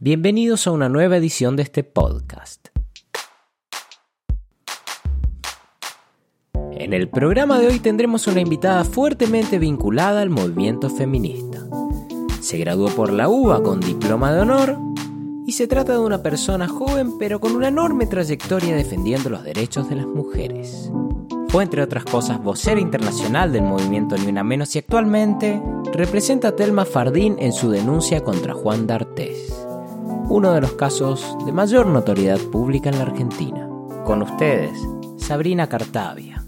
Bienvenidos a una nueva edición de este podcast. En el programa de hoy tendremos una invitada fuertemente vinculada al movimiento feminista. Se graduó por la UBA con diploma de honor y se trata de una persona joven pero con una enorme trayectoria defendiendo los derechos de las mujeres. Fue entre otras cosas vocera internacional del movimiento Ni Una Menos y actualmente representa a Telma Fardín en su denuncia contra Juan D'Artés, uno de los casos de mayor notoriedad pública en la Argentina. Con ustedes, Sabrina Cartavia.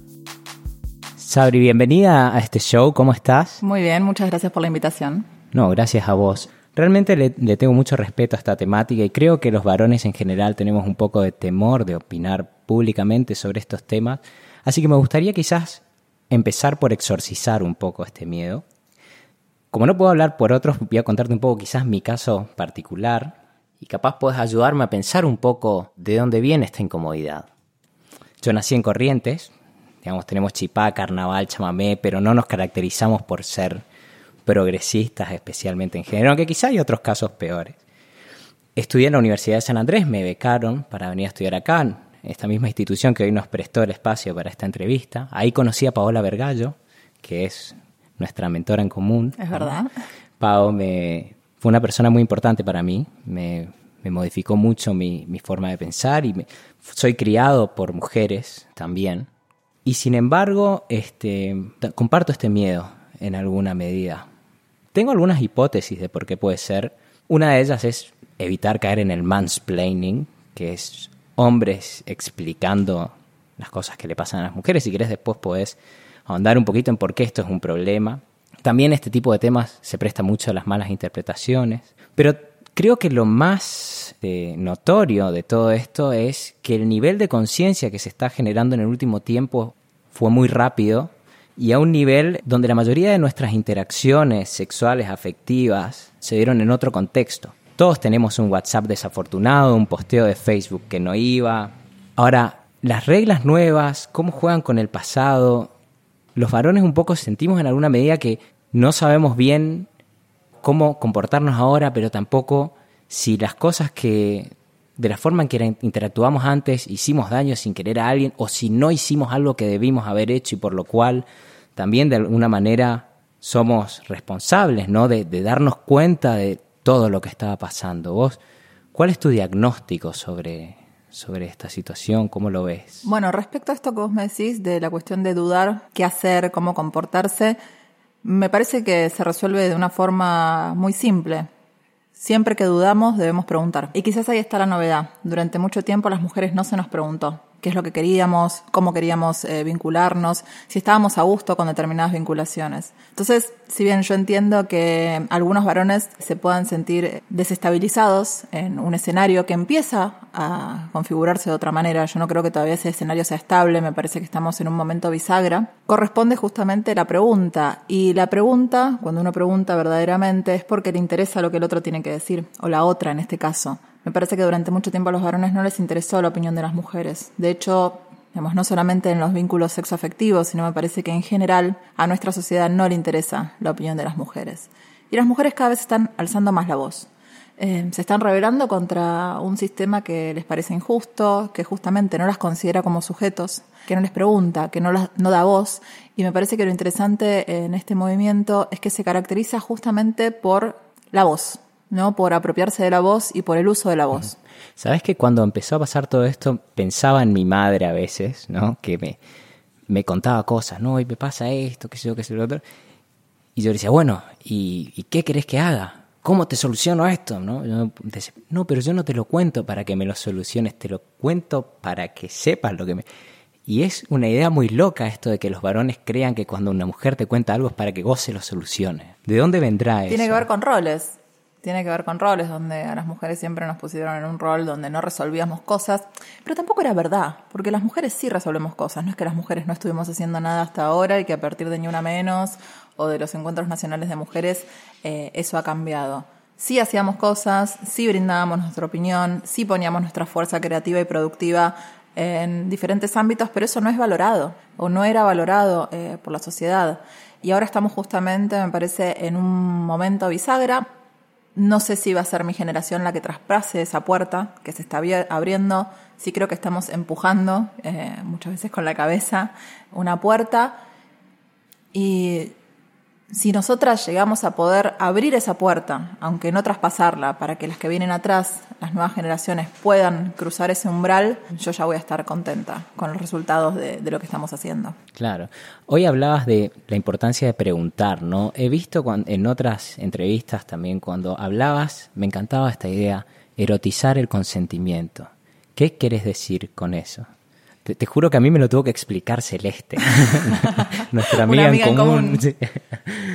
Sabri, bienvenida a este show, ¿cómo estás? Muy bien, muchas gracias por la invitación. No, gracias a vos. Realmente le, le, tengo mucho respeto a esta temática y creo que los varones en general tenemos un poco de temor de opinar públicamente sobre estos temas Así que me gustaría quizás empezar por exorcizar un poco este miedo. Como no puedo hablar por otros, voy a contarte un poco quizás mi caso particular y capaz puedes ayudarme a pensar un poco de dónde viene esta incomodidad. Yo nací en Corrientes, digamos, tenemos chipá, carnaval, chamamé, pero no nos caracterizamos por ser progresistas, especialmente en género, aunque quizá hay otros casos peores. Estudié en la Universidad de San Andrés, me becaron para venir a estudiar acá, esta misma institución que hoy nos prestó el espacio para esta entrevista. Ahí conocí a Paola Vergallo, que es nuestra mentora en común. Es verdad. Pao me, fue una persona muy importante para mí, me, modificó mucho mi, forma de pensar y soy criado por mujeres también. Y sin embargo, este, comparto este miedo en alguna medida. Tengo algunas hipótesis de por qué puede ser. Una de ellas es evitar caer en el mansplaining, que es hombres explicando las cosas que le pasan a las mujeres. Si querés después podés ahondar un poquito en por qué esto es un problema. También este tipo de temas se presta mucho a las malas interpretaciones. Pero creo que lo más eh, notorio de todo esto es que el nivel de conciencia que se está generando en el último tiempo fue muy rápido y a un nivel donde la mayoría de nuestras interacciones sexuales, afectivas, se dieron en otro contexto. Todos tenemos un WhatsApp desafortunado, un posteo de Facebook que no iba. Ahora, las reglas nuevas, cómo juegan con el pasado, los varones un poco sentimos en alguna medida que no sabemos bien cómo comportarnos ahora, pero tampoco si las cosas que de la forma en que interactuamos antes hicimos daño sin querer a alguien o si no hicimos algo que debimos haber hecho y por lo cual también de alguna manera somos responsables, ¿no? De, de darnos cuenta de todo lo que estaba pasando. ¿Vos cuál es tu diagnóstico sobre, sobre esta situación? ¿Cómo lo ves? Bueno, respecto a esto que vos me decís de la cuestión de dudar qué hacer, cómo comportarse, me parece que se resuelve de una forma muy simple. Siempre que dudamos debemos preguntar. Y quizás ahí está la novedad. Durante mucho tiempo las mujeres no se nos preguntó qué es lo que queríamos, cómo queríamos eh, vincularnos, si estábamos a gusto con determinadas vinculaciones. Entonces, si bien yo entiendo que algunos varones se puedan sentir desestabilizados en un escenario que empieza a configurarse de otra manera, yo no creo que todavía ese escenario sea estable, me parece que estamos en un momento bisagra, corresponde justamente la pregunta. Y la pregunta, cuando uno pregunta verdaderamente, es porque le interesa lo que el otro tiene que decir, o la otra en este caso. Me parece que durante mucho tiempo a los varones no les interesó la opinión de las mujeres. De hecho, no solamente en los vínculos sexoafectivos, sino me parece que en general a nuestra sociedad no le interesa la opinión de las mujeres. Y las mujeres cada vez están alzando más la voz. Eh, se están rebelando contra un sistema que les parece injusto, que justamente no las considera como sujetos, que no les pregunta, que no, las, no da voz. Y me parece que lo interesante en este movimiento es que se caracteriza justamente por la voz, ¿no? Por apropiarse de la voz y por el uso de la voz. Sabes que cuando empezó a pasar todo esto, pensaba en mi madre a veces, ¿no? Que me, me contaba cosas, ¿no? Y me pasa esto, qué sé yo, qué sé lo otro. Y yo le decía, bueno, ¿y, qué querés que haga? ¿Cómo te soluciono esto? ¿No? decía, no, pero yo no te lo cuento para que me lo soluciones, te lo cuento para que sepas lo que me... Y es una idea muy loca esto de que los varones crean que cuando una mujer te cuenta algo es para que vos se lo soluciones. ¿De dónde vendrá eso? Tiene que ver con roles tiene que ver con roles, donde a las mujeres siempre nos pusieron en un rol donde no resolvíamos cosas, pero tampoco era verdad, porque las mujeres sí resolvemos cosas, no es que las mujeres no estuvimos haciendo nada hasta ahora y que a partir de Ni Una Menos o de los encuentros nacionales de mujeres eh, eso ha cambiado. Sí hacíamos cosas, sí brindábamos nuestra opinión, sí poníamos nuestra fuerza creativa y productiva en diferentes ámbitos, pero eso no es valorado o no era valorado eh, por la sociedad. Y ahora estamos justamente, me parece, en un momento bisagra No sé si va a ser mi generación la que traspase esa puerta que se está abriendo. Sí creo que estamos empujando, eh, muchas veces con la cabeza, una puerta. Y si nosotras llegamos a poder abrir esa puerta, aunque no traspasarla, para que las que vienen atrás, las nuevas generaciones, puedan cruzar ese umbral, yo ya voy a estar contenta con los resultados de, lo que estamos haciendo. Claro. Hoy hablabas de la importancia de preguntar, ¿no? He visto en otras entrevistas también cuando hablabas, me encantaba esta idea, erotizar el consentimiento. ¿Qué quieres decir con eso? Te, juro que a mí me lo tuvo que explicar Celeste, nuestra amiga, en común.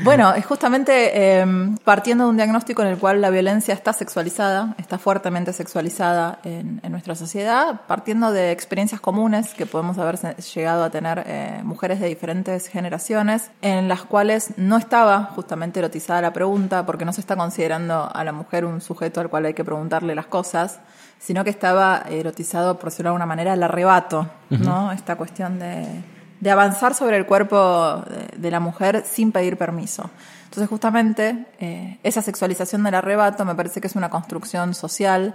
Bueno, es justamente em, partiendo de un diagnóstico en el cual la violencia está sexualizada, está fuertemente sexualizada en, nuestra sociedad, partiendo de experiencias comunes que podemos haber llegado a tener eh, mujeres de diferentes generaciones, en las cuales no estaba justamente erotizada la pregunta, porque no se está considerando a la mujer un sujeto al cual hay que preguntarle las cosas sino que estaba erotizado, por decirlo de alguna manera, el arrebato, ¿no? Esta cuestión de, de, avanzar sobre el cuerpo de, la mujer sin pedir permiso. Entonces, justamente, eh, esa sexualización del arrebato me parece que es una construcción social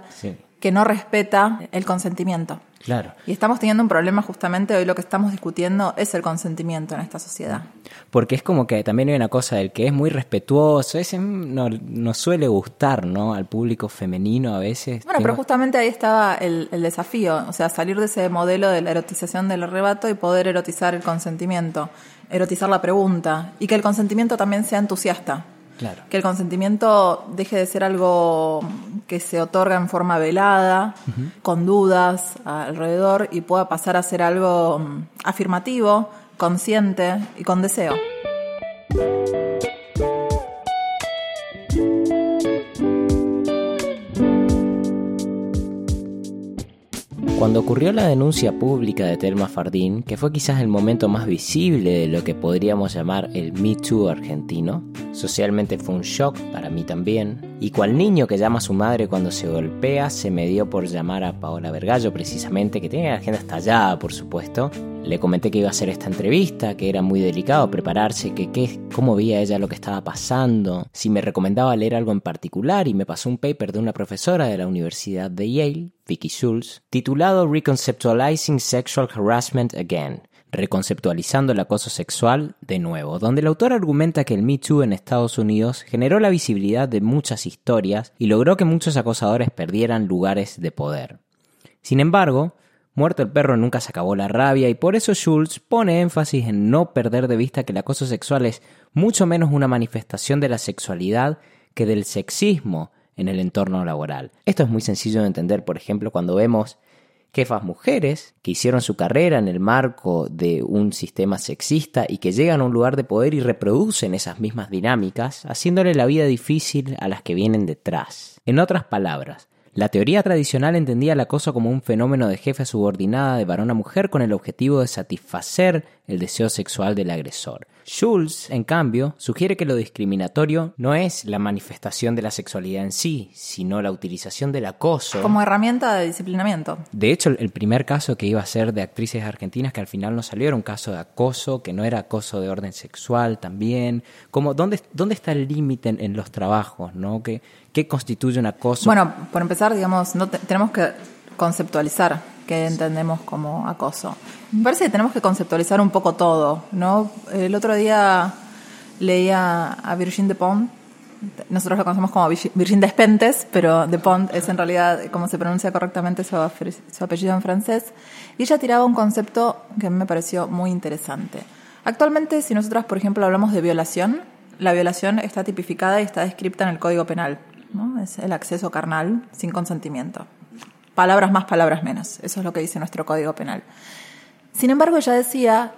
que no respeta el consentimiento. Claro. Y estamos teniendo un problema justamente hoy lo que estamos discutiendo es el consentimiento en esta sociedad. Porque es como que también hay una cosa del que es muy respetuoso, ese no, no suele gustar, ¿no? Al público femenino a veces. Bueno, pero justamente ahí estaba el, el, desafío, o sea, salir de ese modelo de la erotización del arrebato y poder erotizar el consentimiento, erotizar la pregunta y que el consentimiento también sea entusiasta. Que el consentimiento deje de ser algo que se otorga en forma velada, con dudas alrededor, y pueda pasar a ser algo mm, afirmativo, consciente y con deseo. Cuando ocurrió la denuncia pública de Telma Fardín, que fue quizás el momento más visible de lo que podríamos llamar el Me Too argentino, socialmente fue un shock para mí también, y cual niño que llama a su madre cuando se golpea, se me dio por llamar a Paola Vergallo precisamente, que tiene la agenda estallada por supuesto, le comenté que iba a hacer esta entrevista, que era muy delicado prepararse, que, qué cómo veía ella lo que estaba pasando, si me recomendaba leer algo en particular y me pasó un paper de una profesora de la Universidad de Yale, Vicky Schultz, titulado Reconceptualizing Sexual Harassment Again, reconceptualizando el acoso sexual de nuevo, donde el autor argumenta que el Me Too en Estados Unidos generó la visibilidad de muchas historias y logró que muchos acosadores perdieran lugares de poder. Sin embargo, Muerto el perro nunca se acabó la rabia y por eso Schultz pone énfasis en no perder de vista que el acoso sexual es mucho menos una manifestación de la sexualidad que del sexismo en el entorno laboral. Esto es muy sencillo de entender, por ejemplo, cuando vemos jefas mujeres que hicieron su carrera en el marco de un sistema sexista y que llegan a un lugar de poder y reproducen esas mismas dinámicas, haciéndole la vida difícil a las que vienen detrás. En otras palabras, la teoría tradicional entendía el acoso como un fenómeno de jefe subordinada de varón a mujer con el objetivo de satisfacer el deseo sexual del agresor. Schulz, en cambio, sugiere que lo discriminatorio no es la manifestación de la sexualidad en sí, sino la utilización del acoso. Como herramienta de disciplinamiento. De hecho, el primer caso que iba a ser de actrices argentinas que al final no salió era un caso de acoso, que no era acoso de orden sexual también. Como, ¿dónde, dónde está el límite en, los trabajos? ¿no? ¿Qué, ¿Qué constituye un acoso? Bueno, por empezar, digamos, no tenemos que conceptualizar qué entendemos como acoso. Me parece que tenemos que conceptualizar un poco todo, ¿no? El otro día leía a Virgin de Pont, nosotros lo conocemos como Virgin Despentes, pero de Pont es en realidad como se pronuncia correctamente su, su apellido en francés, y ella tiraba un concepto que me pareció muy interesante. Actualmente, si nosotros, por ejemplo, hablamos de violación, la violación está tipificada y está descrita en el Código Penal. ¿no? Es el acceso carnal sin consentimiento. Palabras más, palabras menos. Eso es lo que dice nuestro Código Penal. Sin embargo, ella decía,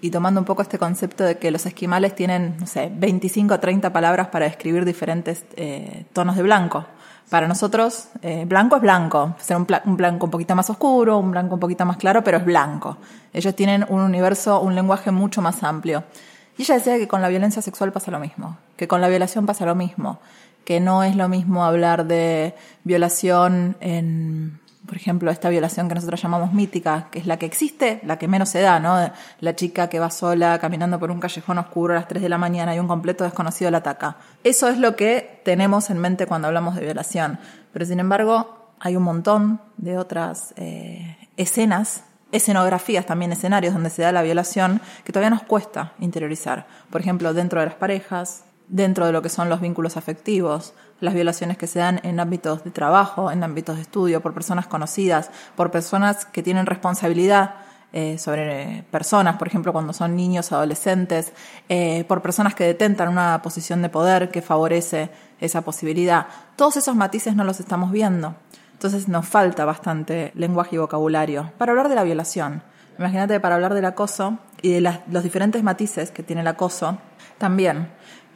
y tomando un poco este concepto de que los esquimales tienen, no sé, 25 o 30 palabras para describir diferentes eh, tonos de blanco. Para nosotros, eh, blanco es blanco. Ser un, un, blanco un poquito más oscuro, un blanco un poquito más claro, pero es blanco. Ellos tienen un universo, un lenguaje mucho más amplio. Y ella decía que con la violencia sexual pasa lo mismo, que con la violación pasa lo mismo, que no es lo mismo hablar de violación en por ejemplo, esta violación que nosotros llamamos mítica, que es la que existe, la que menos se da, ¿no? La chica que va sola caminando por un callejón oscuro a las 3 de la mañana y un completo desconocido la ataca. Eso es lo que tenemos en mente cuando hablamos de violación. Pero sin embargo, hay un montón de otras eh, escenas escenografías, también escenarios donde se da la violación, que todavía nos cuesta interiorizar. Por ejemplo, dentro de las parejas, dentro de lo que son los vínculos afectivos, las violaciones que se dan en ámbitos de trabajo, en ámbitos de estudio, por personas conocidas, por personas que tienen responsabilidad eh, sobre personas, por ejemplo, cuando son niños, adolescentes, eh, por personas que detentan una posición de poder que favorece esa posibilidad. Todos esos matices no los estamos viendo. Entonces nos falta bastante lenguaje y vocabulario para hablar de la violación. Imagínate para hablar del acoso y de los diferentes matices que tiene el acoso también.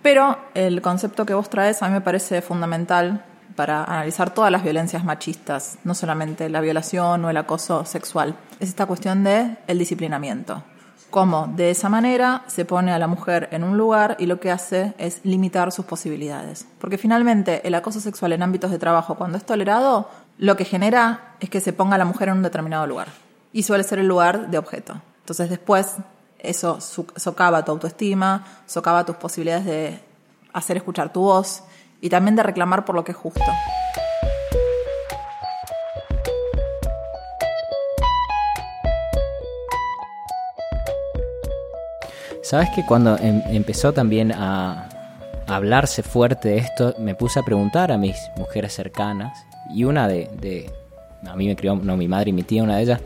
Pero el concepto que vos traes a mí me parece fundamental para analizar todas las violencias machistas, no solamente la violación o el acoso sexual. Es esta cuestión de el disciplinamiento. Cómo de esa manera se pone a la mujer en un lugar y lo que hace es limitar sus posibilidades. Porque finalmente el acoso sexual en ámbitos de trabajo, cuando es tolerado, lo que genera es que se ponga a la mujer en un determinado lugar. Y suele ser el lugar de objeto. Entonces después eso socava tu autoestima, socava tus posibilidades de hacer escuchar tu voz y también de reclamar por lo que es justo. Sabes que cuando em, empezó también a hablarse fuerte de esto, me puse a preguntar a mis mujeres cercanas y una de, a mí me crió, no, mi madre y mi tía, una de ellas,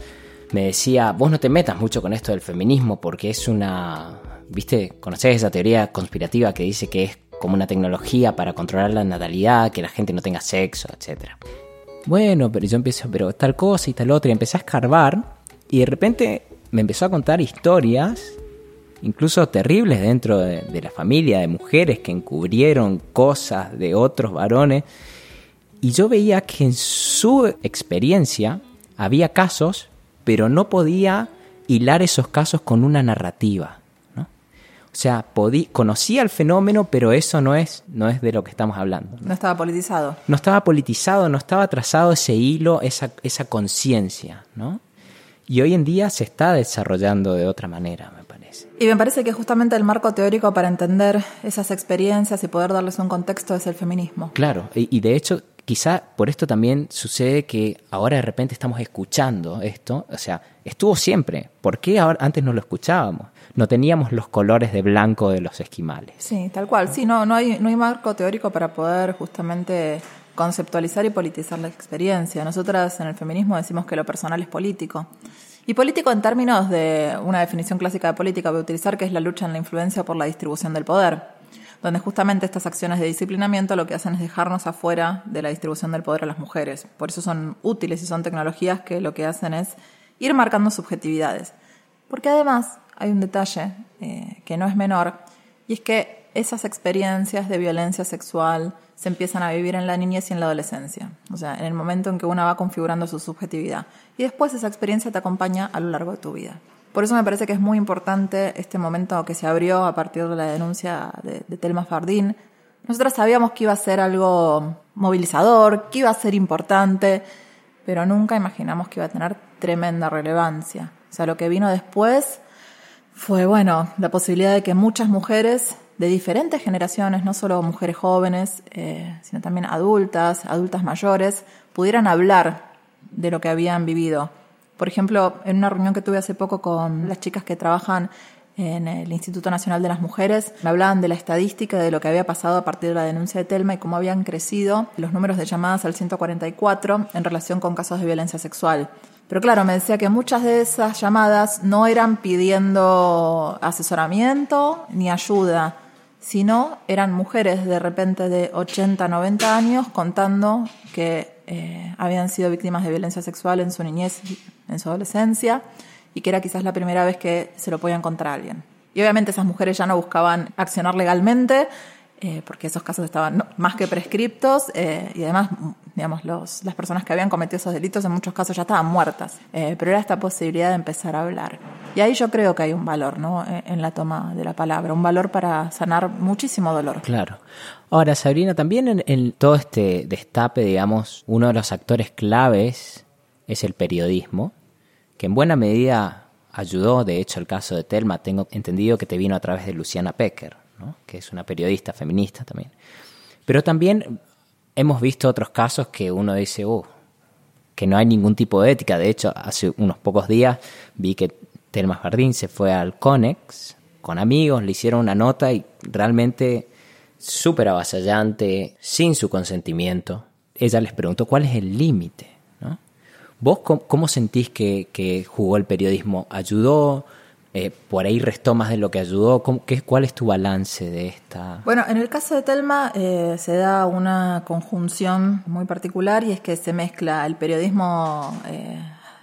me decía, vos no te metas mucho con esto del feminismo porque es una, viste, conocés esa teoría conspirativa que dice que es como una tecnología para controlar la natalidad, que la gente no tenga sexo, etc. Bueno, pero yo empiezo, pero tal cosa y tal otra, y empecé a escarbar y de repente me empezó a contar historias, incluso terribles dentro de la familia, de mujeres que encubrieron cosas de otros varones y yo veía que en su experiencia había casos, pero no podía hilar esos casos con una narrativa. ¿no? O sea, conocía el fenómeno, pero eso no es, no es de lo que estamos hablando. ¿no? estaba politizado. No estaba politizado, no estaba trazado ese hilo, esa, esa conciencia. ¿no? Y hoy en día se está desarrollando de otra manera, me parece. Y me parece que justamente el marco teórico para entender esas experiencias y poder darles un contexto es el feminismo. Claro, y de hecho quizá por esto también sucede que ahora de repente estamos escuchando esto, o sea, estuvo siempre, ¿por qué ahora, antes no lo escuchábamos? No teníamos los colores de blanco de los esquimales. Sí, tal cual, sí, no, no, hay, no hay marco teórico para poder justamente conceptualizar y politizar la experiencia. Nosotras en el feminismo decimos que lo personal es político. Y político en términos de una definición clásica de política voy a utilizar, que es la lucha en la influencia por la distribución del poder donde justamente estas acciones de disciplinamiento lo que hacen es dejarnos afuera de la distribución del poder a las mujeres. Por eso son útiles y son tecnologías que lo que hacen es ir marcando subjetividades. Porque además hay un detalle eh, que no es menor, y es que esas experiencias de violencia sexual se empiezan a vivir en la niñez y en la adolescencia, o sea, en el momento en que una va configurando su subjetividad. Y después esa experiencia te acompaña a lo largo de tu vida. Por eso me parece que es muy importante este momento que se abrió a partir de la denuncia de, Telma Fardín. Nosotros sabíamos que iba a ser algo movilizador, que iba a ser importante, pero nunca imaginamos que iba a tener tremenda relevancia. O sea, lo que vino después fue, bueno, la posibilidad de que muchas mujeres de diferentes generaciones, no solo mujeres jóvenes, eh, sino también adultas, adultas mayores, pudieran hablar de lo que habían vivido por ejemplo, en una reunión que tuve hace poco con las chicas que trabajan en el Instituto Nacional de las Mujeres, me hablaban de la estadística de lo que había pasado a partir de la denuncia de Telma y cómo habían crecido los números de llamadas al 144 en relación con casos de violencia sexual. Pero claro, me decía que muchas de esas llamadas no eran pidiendo asesoramiento ni ayuda, sino eran mujeres de repente de 80, 90 años contando que eh, habían sido víctimas de violencia sexual en su niñez, en su adolescencia, y que era quizás la primera vez que se lo podía encontrar a alguien. Y obviamente esas mujeres ya no buscaban accionar legalmente, eh, porque esos casos estaban más que prescriptos eh, y además, digamos, los, las personas que habían cometido esos delitos en muchos casos ya estaban muertas. Eh, pero era esta posibilidad de empezar a hablar. Y ahí yo creo que hay un valor, ¿no? En la toma de la palabra, un valor para sanar muchísimo dolor. Claro. Ahora, Sabrina, también en, en todo este destape, digamos, uno de los actores claves es el periodismo, que en buena medida ayudó, de hecho el caso de Telma, tengo entendido que te vino a través de Luciana Pecker, que es una periodista feminista también. Pero también hemos visto otros casos que uno dice, oh, que no hay ningún tipo de ética. De hecho, hace unos pocos días vi que Telma Jardín se fue al Conex con amigos, le hicieron una nota y realmente súper avasallante, sin su consentimiento. Ella les preguntó cuál es el límite. ¿Vos cómo, sentís que, jugó el periodismo? ¿Ayudó? Eh, ¿Por ahí restó más de lo que ayudó? qué, ¿Cuál es tu balance de esta? Bueno, en el caso de Telma eh, se da una conjunción muy particular y es que se mezcla el periodismo eh,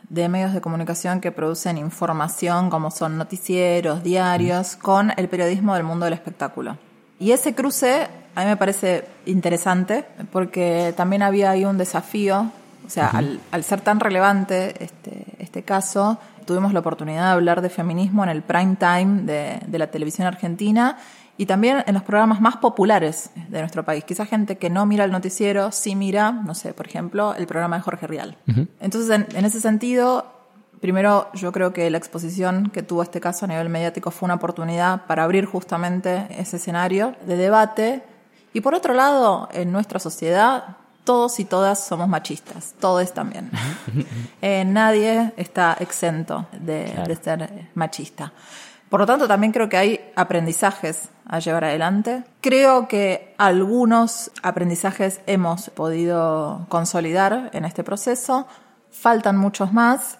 de medios de comunicación que producen información como son noticieros, diarios, con el periodismo del mundo del espectáculo. Y ese cruce a mí me parece interesante porque también había ahí un desafío, o sea, al, ser tan relevante este, este caso, tuvimos la oportunidad de hablar de feminismo en el prime time de, de la televisión argentina y también en los programas más populares de nuestro país. Quizás gente que no mira el noticiero, sí mira, no sé, por ejemplo, el programa de Jorge Rial. Entonces, en, en, ese sentido, Primero, yo creo que la exposición que tuvo este caso a nivel mediático fue una oportunidad para abrir justamente ese escenario de debate. Y por otro lado, en nuestra sociedad, todos y todas somos machistas, todos también. Eh, nadie está exento de, de, ser machista. Por lo tanto, también creo que hay aprendizajes a llevar adelante. Creo que algunos aprendizajes hemos podido consolidar en este proceso, faltan muchos más.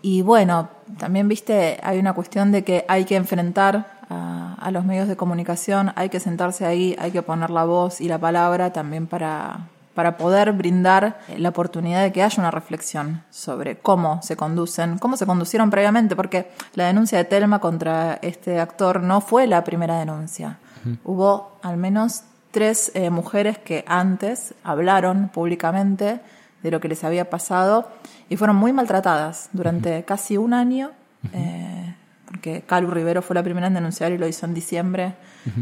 Y bueno, también viste, hay una cuestión de que hay que enfrentar a, los medios de comunicación, hay que sentarse ahí, hay que poner la voz y la palabra también para, para poder brindar la oportunidad de que haya una reflexión sobre cómo se conducen, cómo se conducieron previamente, porque la denuncia de Telma contra este actor no fue la primera denuncia. Hubo al menos tres eh, mujeres que antes hablaron públicamente de lo que les había pasado y fueron muy maltratadas durante casi un año, eh, porque Calu Rivero fue la primera en denunciar y lo hizo en diciembre.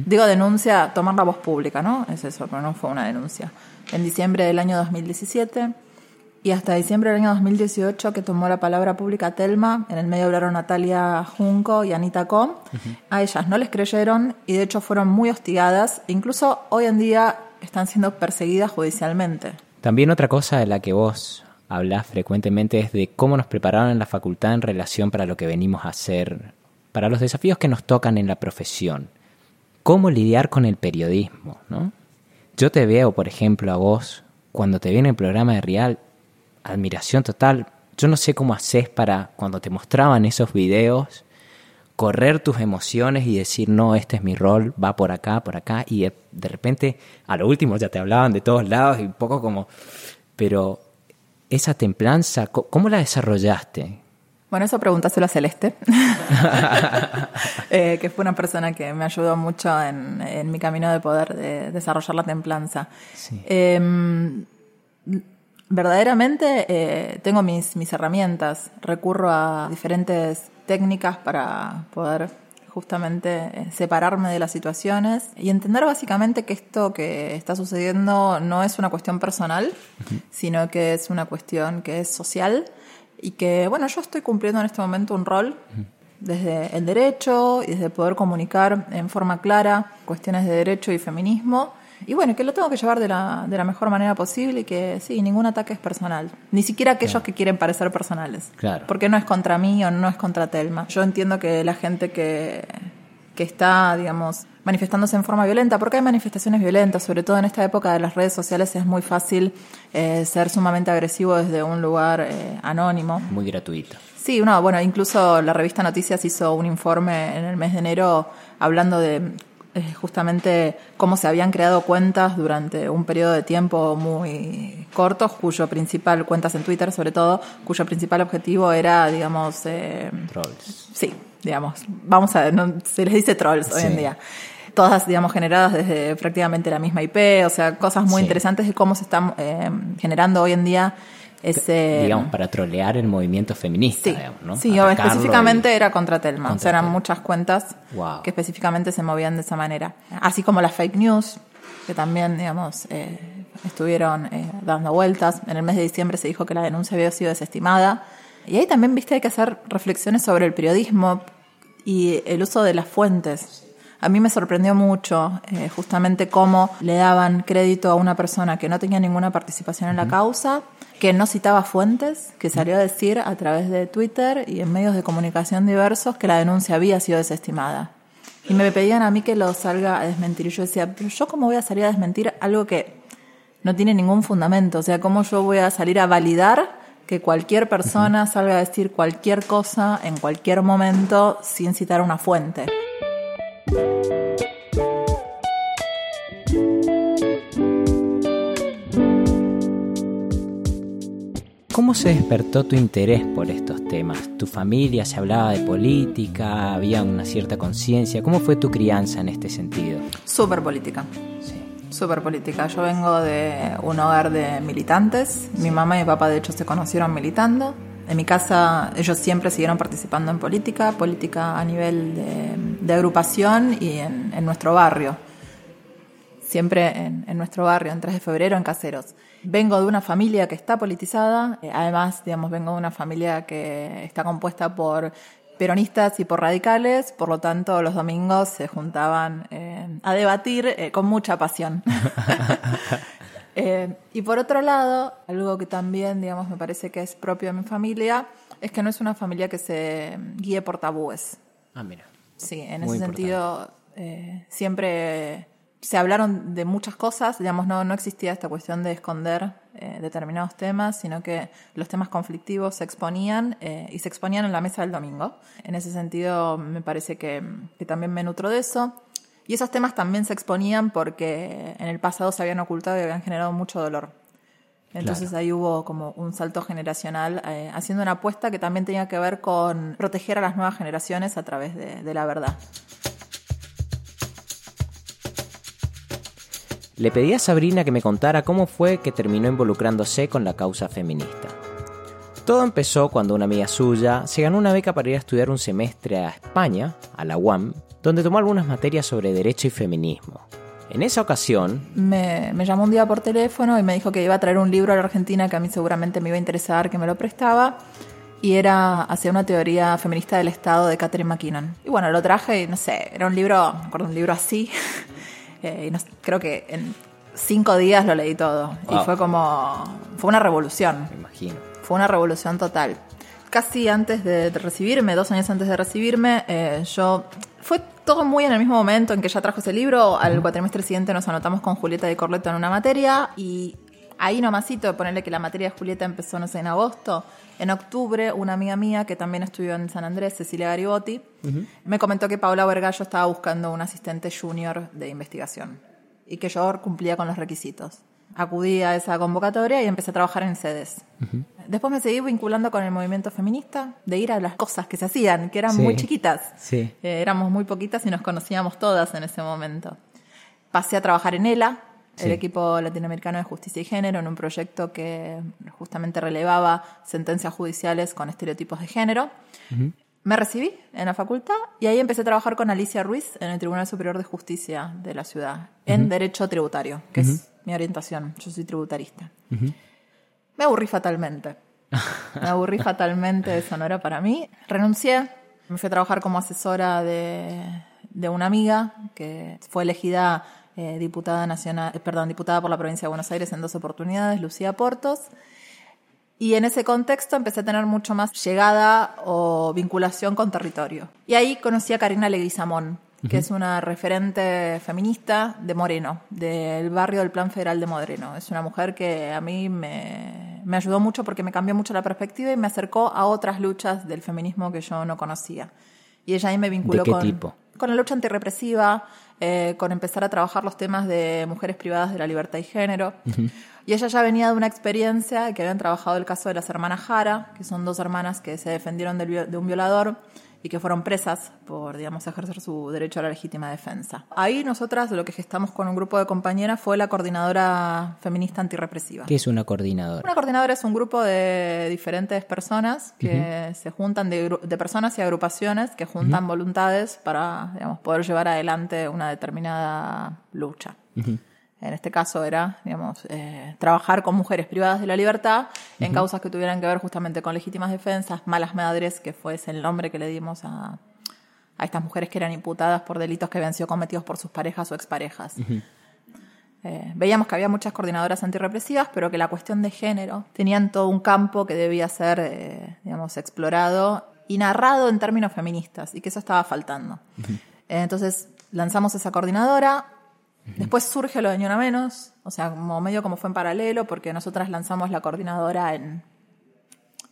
Digo denuncia, tomar la voz pública, ¿no? Es eso, pero no fue una denuncia. En diciembre del año 2017 y hasta diciembre del año 2018 que tomó la palabra pública Telma, en el medio hablaron Natalia Junco y Anita Com, a ellas no les creyeron y de hecho fueron muy hostigadas, incluso hoy en día están siendo perseguidas judicialmente. También otra cosa de la que vos hablas frecuentemente es de cómo nos prepararon en la facultad en relación para lo que venimos a hacer, para los desafíos que nos tocan en la profesión. Cómo lidiar con el periodismo, ¿no? Yo te veo, por ejemplo, a vos, cuando te viene el programa de Real, admiración total. Yo no sé cómo haces para, cuando te mostraban esos videos, correr tus emociones y decir, no, este es mi rol, va por acá, por acá, y de, repente a lo último ya te hablaban de todos lados y un poco como, pero esa templanza, ¿cómo la desarrollaste? Bueno, eso pregúntaselo a Celeste, eh, que fue una persona que me ayudó mucho en, mi camino de poder desarrollar la templanza. Em, verdaderamente eh, tengo mis, mis herramientas, recurro a diferentes técnicas para poder justamente eh, separarme de las situaciones y entender básicamente que esto que está sucediendo no es una cuestión personal, sino que es una cuestión que es social y que, bueno, yo estoy cumpliendo en este momento un rol desde el derecho y desde poder comunicar en forma clara cuestiones de derecho y feminismo y bueno, que lo tengo que llevar de la, de la mejor manera posible y que sí, ningún ataque es personal. Ni siquiera aquellos que quieren parecer personales. Claro. Porque no es contra mí o no es contra Telma. Yo entiendo que la gente que, que está, digamos, manifestándose en forma violenta, porque hay manifestaciones violentas, sobre todo en esta época de las redes sociales es muy fácil eh, ser sumamente agresivo desde un lugar eh, anónimo. Muy gratuito. Sí, uno, bueno, incluso la revista Noticias hizo un informe en el mes de enero hablando de eh, justamente cómo se habían creado cuentas durante un periodo de tiempo muy corto, cuyo principal, cuentas en Twitter sobre todo, cuyo principal objetivo era, digamos... Trolls. Sí, digamos, vamos a, no, se les dice trolls hoy en día todas, digamos, generadas desde prácticamente la misma IP, o sea, cosas muy interesantes de cómo se están eh, generando hoy en día ese... Digamos, para trolear el movimiento feminista, sí, digamos, ¿no? Sí, específicamente era contra Telma. o sea, eran muchas cuentas que específicamente se movían de esa manera. Así como las fake news, que también, digamos, eh, estuvieron eh, dando vueltas. En el mes de diciembre se dijo que la denuncia había sido desestimada. Y ahí también, viste, hay que hacer reflexiones sobre el periodismo y el uso de las fuentes. A mí me sorprendió mucho eh, justamente cómo le daban crédito a una persona que no tenía ninguna participación en la causa, que no citaba fuentes, que salió a decir a través de Twitter y en medios de comunicación diversos que la denuncia había sido desestimada. Y me pedían a mí que lo salga a desmentir. Y yo decía, pero yo cómo voy a salir a desmentir algo que no tiene ningún fundamento. O sea, cómo yo voy a salir a validar que cualquier persona salga a decir cualquier cosa en cualquier momento sin citar una fuente. ¿Cómo se despertó tu interés por estos temas? ¿Tu familia se hablaba de política? ¿Había una cierta conciencia? ¿Cómo fue tu crianza en este sentido? Súper política. Súper política. Yo vengo de un hogar de militantes. Mi mamá y mi papá, de hecho, se conocieron militando. En mi casa ellos siempre siguieron participando en política, política a nivel de, agrupación y en, nuestro barrio. Siempre en, en, nuestro barrio, en 3 de febrero, en Caseros. Vengo de una familia que está politizada, eh, además, digamos, vengo de una familia que está compuesta por peronistas y por radicales, por lo tanto los domingos se juntaban eh, a debatir eh, con mucha pasión. Eh, y por otro lado, algo que también, digamos, me parece que es propio de mi familia, es que no es una familia que se guíe por tabúes. Ah, mira. Sí, en ese sentido, siempre se hablaron de muchas cosas, digamos, no, no existía esta cuestión de esconder eh, determinados temas, sino que los temas conflictivos se exponían y se exponían en la mesa del domingo. En ese sentido, me parece que, que también me nutro de eso. Y esos temas también se exponían porque en el pasado se habían ocultado y habían generado mucho dolor. Entonces ahí hubo como un salto generacional eh, haciendo una apuesta que también tenía que ver con proteger a las nuevas generaciones a través de, de la verdad. Le pedí a Sabrina que me contara cómo fue que terminó involucrándose con la causa feminista. Todo empezó cuando una amiga suya se ganó una beca para ir a estudiar un semestre a España, a la UAM, donde tomó algunas materias sobre derecho y feminismo. En esa ocasión... Me, llamó un día por teléfono y me dijo que iba a traer un libro a la Argentina que a mí seguramente me iba a interesar, que me lo prestaba, y era hacia una teoría feminista del Estado de Catherine McKinnon. Y bueno, lo traje y no sé, era un libro, me acuerdo, un libro así, eh, y no, creo que en cinco días lo leí todo. Y fue como, fue una revolución. Me imagino. Fue una revolución total casi antes de recibirme, dos años antes de recibirme, eh, yo fue todo muy en el mismo momento en que ya trajo ese libro. Al cuatrimestre siguiente nos anotamos con Julieta de Corleto en una materia y ahí nomasito, ponerle que la materia de Julieta empezó, no sé, en agosto. En octubre, una amiga mía que también estudió en San Andrés, Cecilia Garibotti, me comentó que Paula Vergallo estaba buscando un asistente junior de investigación y que yo cumplía con los requisitos acudí a esa convocatoria y empecé a trabajar en sedes. Después me seguí vinculando con el movimiento feminista, de ir a las cosas que se hacían, que eran muy chiquitas. Sí. Eh, éramos muy poquitas y nos conocíamos todas en ese momento. Pasé a trabajar en ELA, el equipo latinoamericano de justicia y género, en un proyecto que justamente relevaba sentencias judiciales con estereotipos de género. Me recibí en la facultad y ahí empecé a trabajar con Alicia Ruiz en el Tribunal Superior de Justicia de la ciudad, en Derecho Tributario, que es mi orientación. Yo soy tributarista. Me aburrí fatalmente. Me aburrí fatalmente, eso no era para mí. Renuncié, me fui a trabajar como asesora de, de una amiga que fue elegida eh, diputada nacional, eh, perdón, diputada por la provincia de Buenos Aires en dos oportunidades, Lucía Portos. Y en ese contexto empecé a tener mucho más llegada o vinculación con territorio. Y ahí conocí a Karina Leguizamón, que es una referente feminista de Moreno, del barrio del Plan Federal de Moreno. Es una mujer que a mí me, me, ayudó mucho porque me cambió mucho la perspectiva y me acercó a otras luchas del feminismo que yo no conocía. Y ella ahí me vinculó ¿De qué con, tipo? con la lucha antirrepresiva, eh, con empezar a trabajar los temas de mujeres privadas de la libertad y género. Y ella ya venía de una experiencia que habían trabajado el caso de las hermanas Jara, que son dos hermanas que se defendieron de un violador y que fueron presas por, digamos, ejercer su derecho a la legítima defensa. Ahí nosotras lo que gestamos con un grupo de compañeras fue la coordinadora feminista antirrepresiva. ¿Qué es una coordinadora? Una coordinadora es un grupo de diferentes personas que se juntan, de, personas y agrupaciones que juntan voluntades para, digamos, poder llevar adelante una determinada lucha. En este caso era, digamos, eh, trabajar con mujeres privadas de la libertad en causas que tuvieran que ver justamente con legítimas defensas, malas madres, que fue ese el nombre que le dimos a, a estas mujeres que eran imputadas por delitos que habían sido cometidos por sus parejas o exparejas. Eh, veíamos que había muchas coordinadoras antirrepresivas, pero que la cuestión de género tenían todo un campo que debía ser, eh, digamos, explorado y narrado en términos feministas, y que eso estaba faltando. Entonces lanzamos esa coordinadora, después surge lo de Ni Una Menos, o sea, como medio como fue en paralelo, porque nosotras lanzamos la coordinadora en,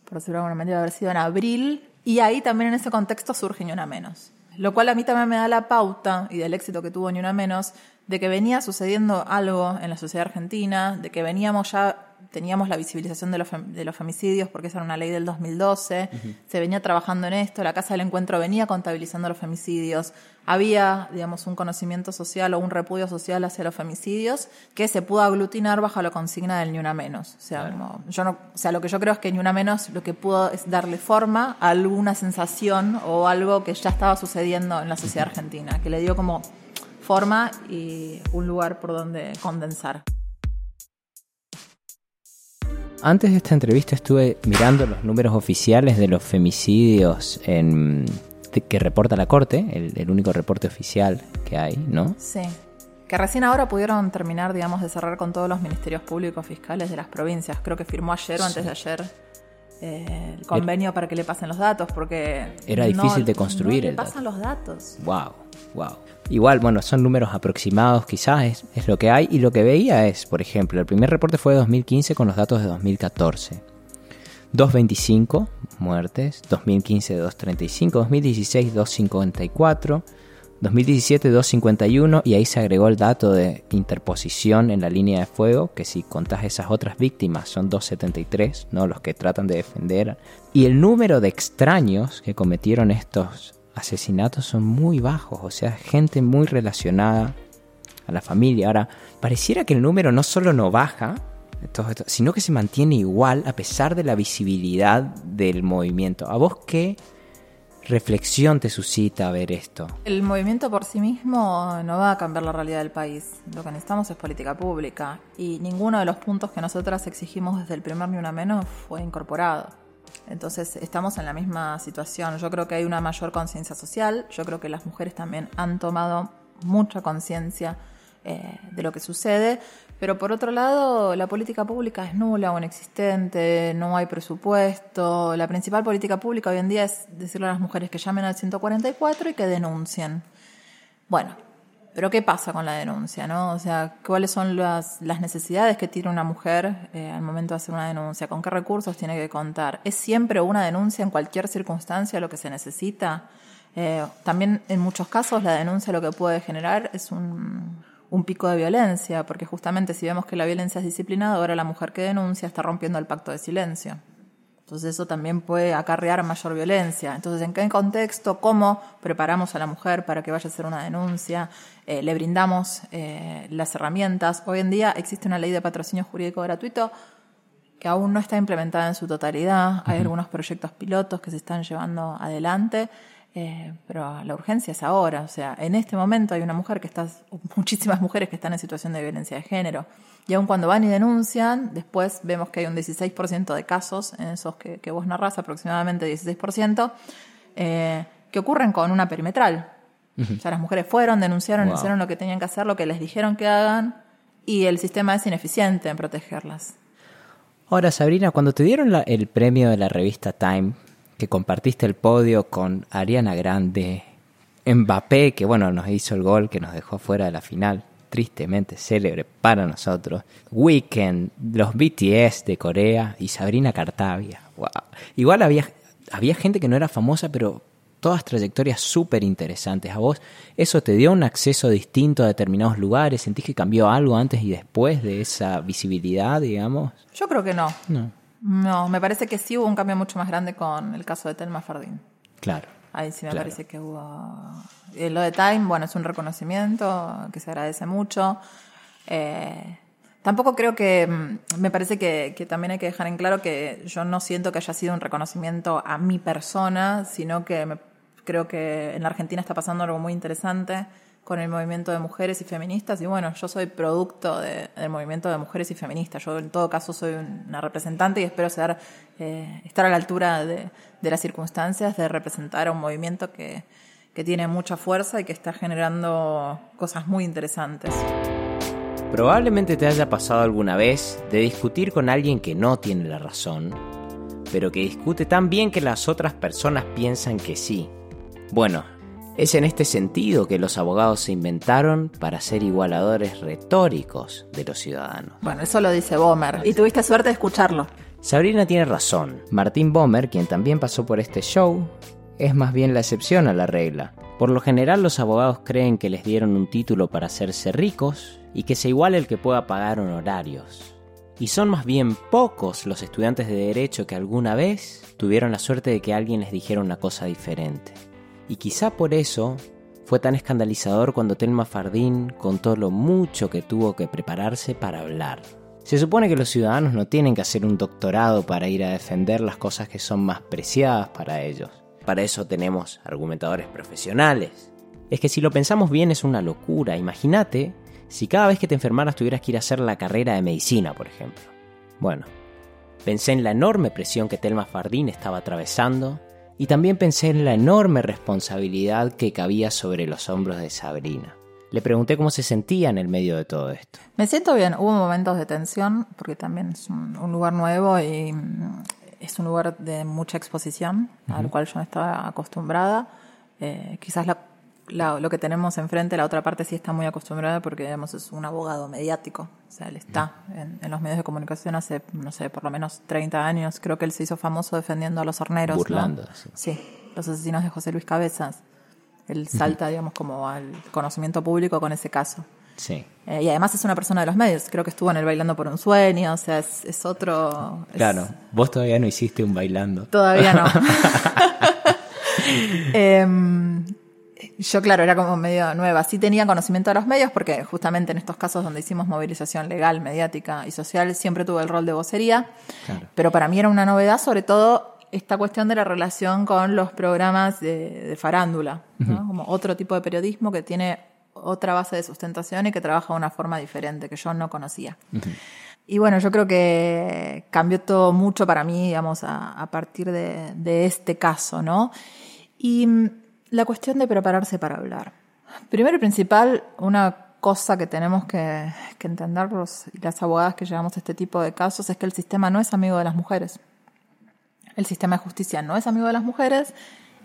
por decirlo de alguna manera, haber sido en abril, y ahí también en ese contexto surge Ni Una Menos. Lo cual a mí también me da la pauta, y del éxito que tuvo Ni Una Menos, de que venía sucediendo algo en la sociedad argentina, de que veníamos ya, teníamos la visibilización de los, de los femicidios, porque esa era una ley del 2012, se venía trabajando en esto, la Casa del Encuentro venía contabilizando los femicidios, había, digamos, un conocimiento social o un repudio social hacia los femicidios que se pudo aglutinar bajo la consigna del ni una menos. O sea, yo no, o sea, lo que yo creo es que ni una menos lo que pudo es darle forma a alguna sensación o algo que ya estaba sucediendo en la sociedad argentina, que le dio como forma y un lugar por donde condensar. Antes de esta entrevista estuve mirando los números oficiales de los femicidios en, que reporta la Corte, el, único reporte oficial que hay, ¿no? Sí. Que recién ahora pudieron terminar, digamos, de cerrar con todos los ministerios públicos fiscales de las provincias. Creo que firmó ayer o antes de ayer eh, el convenio para que le pasen los datos, porque... Era difícil de construir no le pasan los datos. Wow, wow. Igual, bueno, son números aproximados quizás, es, lo que hay. Y lo que veía es, por ejemplo, el primer reporte fue de 2015 con los datos de 2014. 225 muertes, 2015 235, 2016 254, 2017 251 y ahí se agregó el dato de interposición en la línea de fuego, que si contás esas otras víctimas son 273, ¿no? los que tratan de defender. Y el número de extraños que cometieron estos asesinatos son muy bajos, o sea, gente muy relacionada a la familia. Ahora, pareciera que el número no solo no baja, sino que se mantiene igual a pesar de la visibilidad del movimiento. ¿A vos qué reflexión te suscita ver esto? El movimiento por sí mismo no va a cambiar la realidad del país. Lo que necesitamos es política pública y ninguno de los puntos que nosotras exigimos desde el primer ni una menos fue incorporado. Entonces estamos en la misma situación. Yo creo que hay una mayor conciencia social, yo creo que las mujeres también han tomado mucha conciencia eh, de lo que sucede, pero por otro lado la política pública es nula o inexistente, no hay presupuesto. La principal política pública hoy en día es decirle a las mujeres que llamen al 144 y que denuncien. Bueno, pero ¿qué pasa con la denuncia? ¿no? O sea, ¿cuáles son las, las necesidades que tiene una mujer eh, al momento de hacer una denuncia? ¿Con qué recursos tiene que contar? ¿Es siempre una denuncia en cualquier circunstancia lo que se necesita? Eh, también en muchos casos la denuncia lo que puede generar es un, un pico de violencia, porque justamente si vemos que la violencia es disciplinadora, la mujer que denuncia está rompiendo el pacto de silencio. Entonces eso también puede acarrear mayor violencia. Entonces, ¿en qué contexto? ¿Cómo preparamos a la mujer para que vaya a hacer una denuncia? Eh, ¿Le brindamos eh, las herramientas? Hoy en día existe una ley de patrocinio jurídico gratuito que aún no está implementada en su totalidad. Hay algunos proyectos pilotos que se están llevando adelante. Eh, pero la urgencia es ahora, o sea, en este momento hay una mujer que está, muchísimas mujeres que están en situación de violencia de género, y aun cuando van y denuncian, después vemos que hay un 16% de casos, en esos que, vos narrás, aproximadamente 16%, eh, que ocurren con una perimetral. O sea, las mujeres fueron, denunciaron, hicieron lo que tenían que hacer, lo que les dijeron que hagan, y el sistema es ineficiente en protegerlas. Ahora, Sabrina, cuando te dieron el premio de la revista Time que compartiste el podio con Ariana Grande, Mbappé, que bueno, nos hizo el gol que nos dejó fuera de la final, tristemente célebre para nosotros, Weekend, los BTS de Corea y Sabrina Cartavia. Wow. Igual había, había gente que no era famosa, pero todas trayectorias súper interesantes. ¿A vos eso te dio un acceso distinto a determinados lugares? ¿Sentís que cambió algo antes y después de esa visibilidad, digamos? Yo creo que no. No. No, me parece que sí hubo un cambio mucho más grande con el caso de Telma Fardín. Claro. Ahí sí me parece que hubo... Eh, lo de Time, bueno, es un reconocimiento que se agradece mucho. Eh, tampoco creo que... Mm, me parece que, que, también hay que dejar en claro que yo no siento que haya sido un reconocimiento a mi persona, sino que me, creo que en la Argentina está pasando algo muy interesante con el movimiento de mujeres y feministas. Y bueno, yo soy producto del movimiento de mujeres y feministas. Yo en todo caso soy una representante y espero ser, eh, estar a la altura de, las circunstancias de representar a un movimiento que, que tiene mucha fuerza y que está generando cosas muy interesantes. Probablemente te haya pasado alguna vez de discutir con alguien que no tiene la razón, pero que discute tan bien que las otras personas piensan que sí. Bueno, es en este sentido que los abogados se inventaron para ser igualadores retóricos de los ciudadanos. Bueno, eso lo dice Bomer, y tuviste suerte de escucharlo. Sabrina tiene razón. Martín Bomer, quien también pasó por este show, es más bien la excepción a la regla. Por lo general los abogados creen que les dieron un título para hacerse ricos y que se iguale el que pueda pagar honorarios. Y son más bien pocos los estudiantes de derecho que alguna vez tuvieron la suerte de que alguien les dijera una cosa diferente. Y quizá por eso fue tan escandalizador cuando Telma Fardín contó lo mucho que tuvo que prepararse para hablar. Se supone que los ciudadanos no tienen que hacer un doctorado para ir a defender las cosas que son más preciadas para ellos. Para eso tenemos argumentadores profesionales. Es que si lo pensamos bien es una locura. Imagínate si cada vez que te enfermaras tuvieras que ir a hacer la carrera de medicina, por ejemplo. Bueno, pensé en la enorme presión que Telma Fardín estaba atravesando y también pensé en la enorme responsabilidad que cabía sobre los hombros de Sabrina. Le pregunté cómo se sentía en el medio de todo esto. Me siento bien. Hubo momentos de tensión porque también es un, lugar nuevo y mm, es un lugar de mucha exposición, al cual yo no estaba acostumbrada. Eh, quizás la lo que tenemos enfrente, la otra parte sí está muy acostumbrada porque, digamos, es un abogado mediático. O sea, él está en, los medios de comunicación hace, no sé, por lo menos 30 años. Creo que él se hizo famoso defendiendo a los horneros. Burlando, sí. los asesinos de José Luis Cabezas. Él salta, digamos, como al conocimiento público con ese caso. Sí. Eh, y además es una persona de los medios. Creo que estuvo en el Bailando por un Sueño. O sea, es, otro. Claro. Vos todavía no hiciste un bailando. Todavía no. eh, yo, claro, era como medio nueva. Sí tenía conocimiento de los medios porque justamente en estos casos donde hicimos movilización legal, mediática y social, siempre tuve el rol de vocería. Pero para mí era una novedad, sobre todo esta cuestión de la relación con los programas de, farándula, como otro tipo de periodismo que tiene otra base de sustentación y que trabaja de una forma diferente que yo no conocía. Y bueno, yo creo que cambió todo mucho para mí, digamos, a, partir de, de, este caso, ¿no? Y la cuestión de prepararse para hablar. Primero y principal, una cosa que tenemos que, entender los, las abogadas que llevamos a este tipo de casos es que el sistema no es amigo de las mujeres. El sistema de justicia no es amigo de las mujeres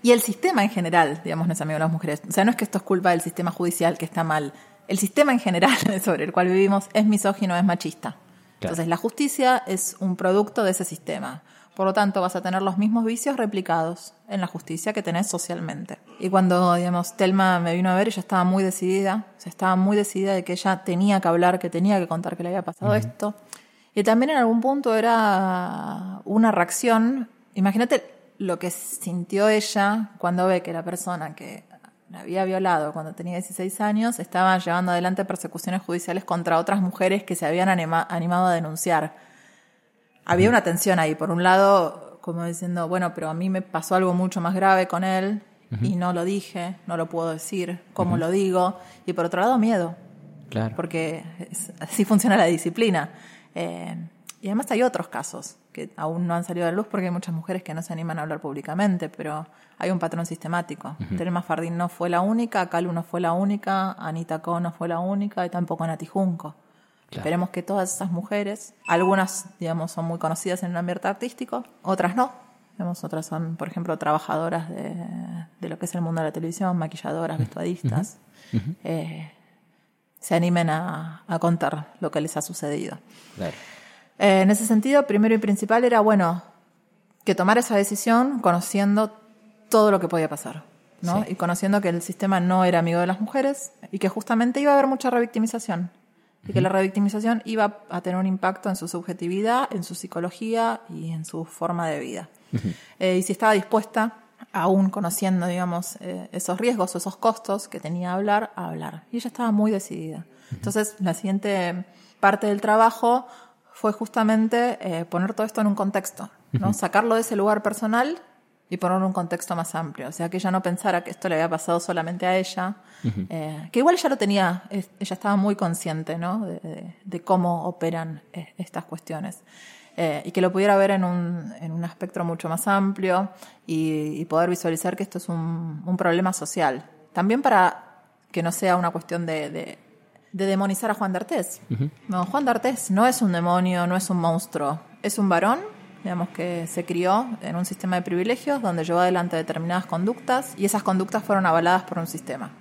y el sistema en general, digamos, no es amigo de las mujeres. O sea, no es que esto es culpa del sistema judicial que está mal. El sistema en general sobre el cual vivimos es misógino, es machista. Entonces, la justicia es un producto de ese sistema. Por lo tanto, vas a tener los mismos vicios replicados en la justicia que tenés socialmente. Y cuando, digamos, Telma me vino a ver, ella estaba muy decidida, o sea, estaba muy decidida de que ella tenía que hablar, que tenía que contar que le había pasado esto. Y también en algún punto era una reacción, imagínate lo que sintió ella cuando ve que la persona que la había violado cuando tenía 16 años estaba llevando adelante persecuciones judiciales contra otras mujeres que se habían animado a denunciar había una tensión ahí. Por un lado, como diciendo, bueno, pero a mí me pasó algo mucho más grave con él y no lo dije, no lo puedo decir, ¿cómo lo digo? Y por otro lado, miedo. Claro. Porque así funciona la disciplina. Eh, y además hay otros casos que aún no han salido a la luz porque hay muchas mujeres que no se animan a hablar públicamente, pero hay un patrón sistemático. Telma Fardín no fue la única, Calu no fue la única, Anita Co no fue la única y tampoco Nati Junco. Esperemos que todas esas mujeres, algunas, digamos, son muy conocidas en el ambiente artístico, otras no. Digamos, otras son, por ejemplo, trabajadoras de, de lo que es el mundo de la televisión, maquilladoras, vestuadistas. Eh, se animen a, a, contar lo que les ha sucedido. Eh, en ese sentido, primero y principal era, bueno, que tomar esa decisión conociendo todo lo que podía pasar. ¿no? Y conociendo que el sistema no era amigo de las mujeres y que justamente iba a haber mucha revictimización y que la revictimización iba a tener un impacto en su subjetividad, en su psicología y en su forma de vida. Eh, y si estaba dispuesta, aún conociendo, digamos, eh, esos riesgos o esos costos que tenía a hablar, a hablar. Y ella estaba muy decidida. Entonces, la siguiente parte del trabajo fue justamente eh, poner todo esto en un contexto, ¿no? Sacarlo de ese lugar personal y y poner un contexto más amplio. O sea, que ella no pensara que esto le había pasado solamente a ella, eh, que igual ella lo tenía, ella estaba muy consciente ¿no? de, cómo operan eh, estas cuestiones. Eh, y que lo pudiera ver en un, en un espectro mucho más amplio y, poder visualizar que esto es un, un, problema social. También para que no sea una cuestión de, de, demonizar a Juan D'Artés. No, Juan D'Artés no es un demonio, no es un monstruo, es un varón digamos que se crió en un sistema de privilegios donde llevó adelante determinadas conductas y esas conductas fueron avaladas por un sistema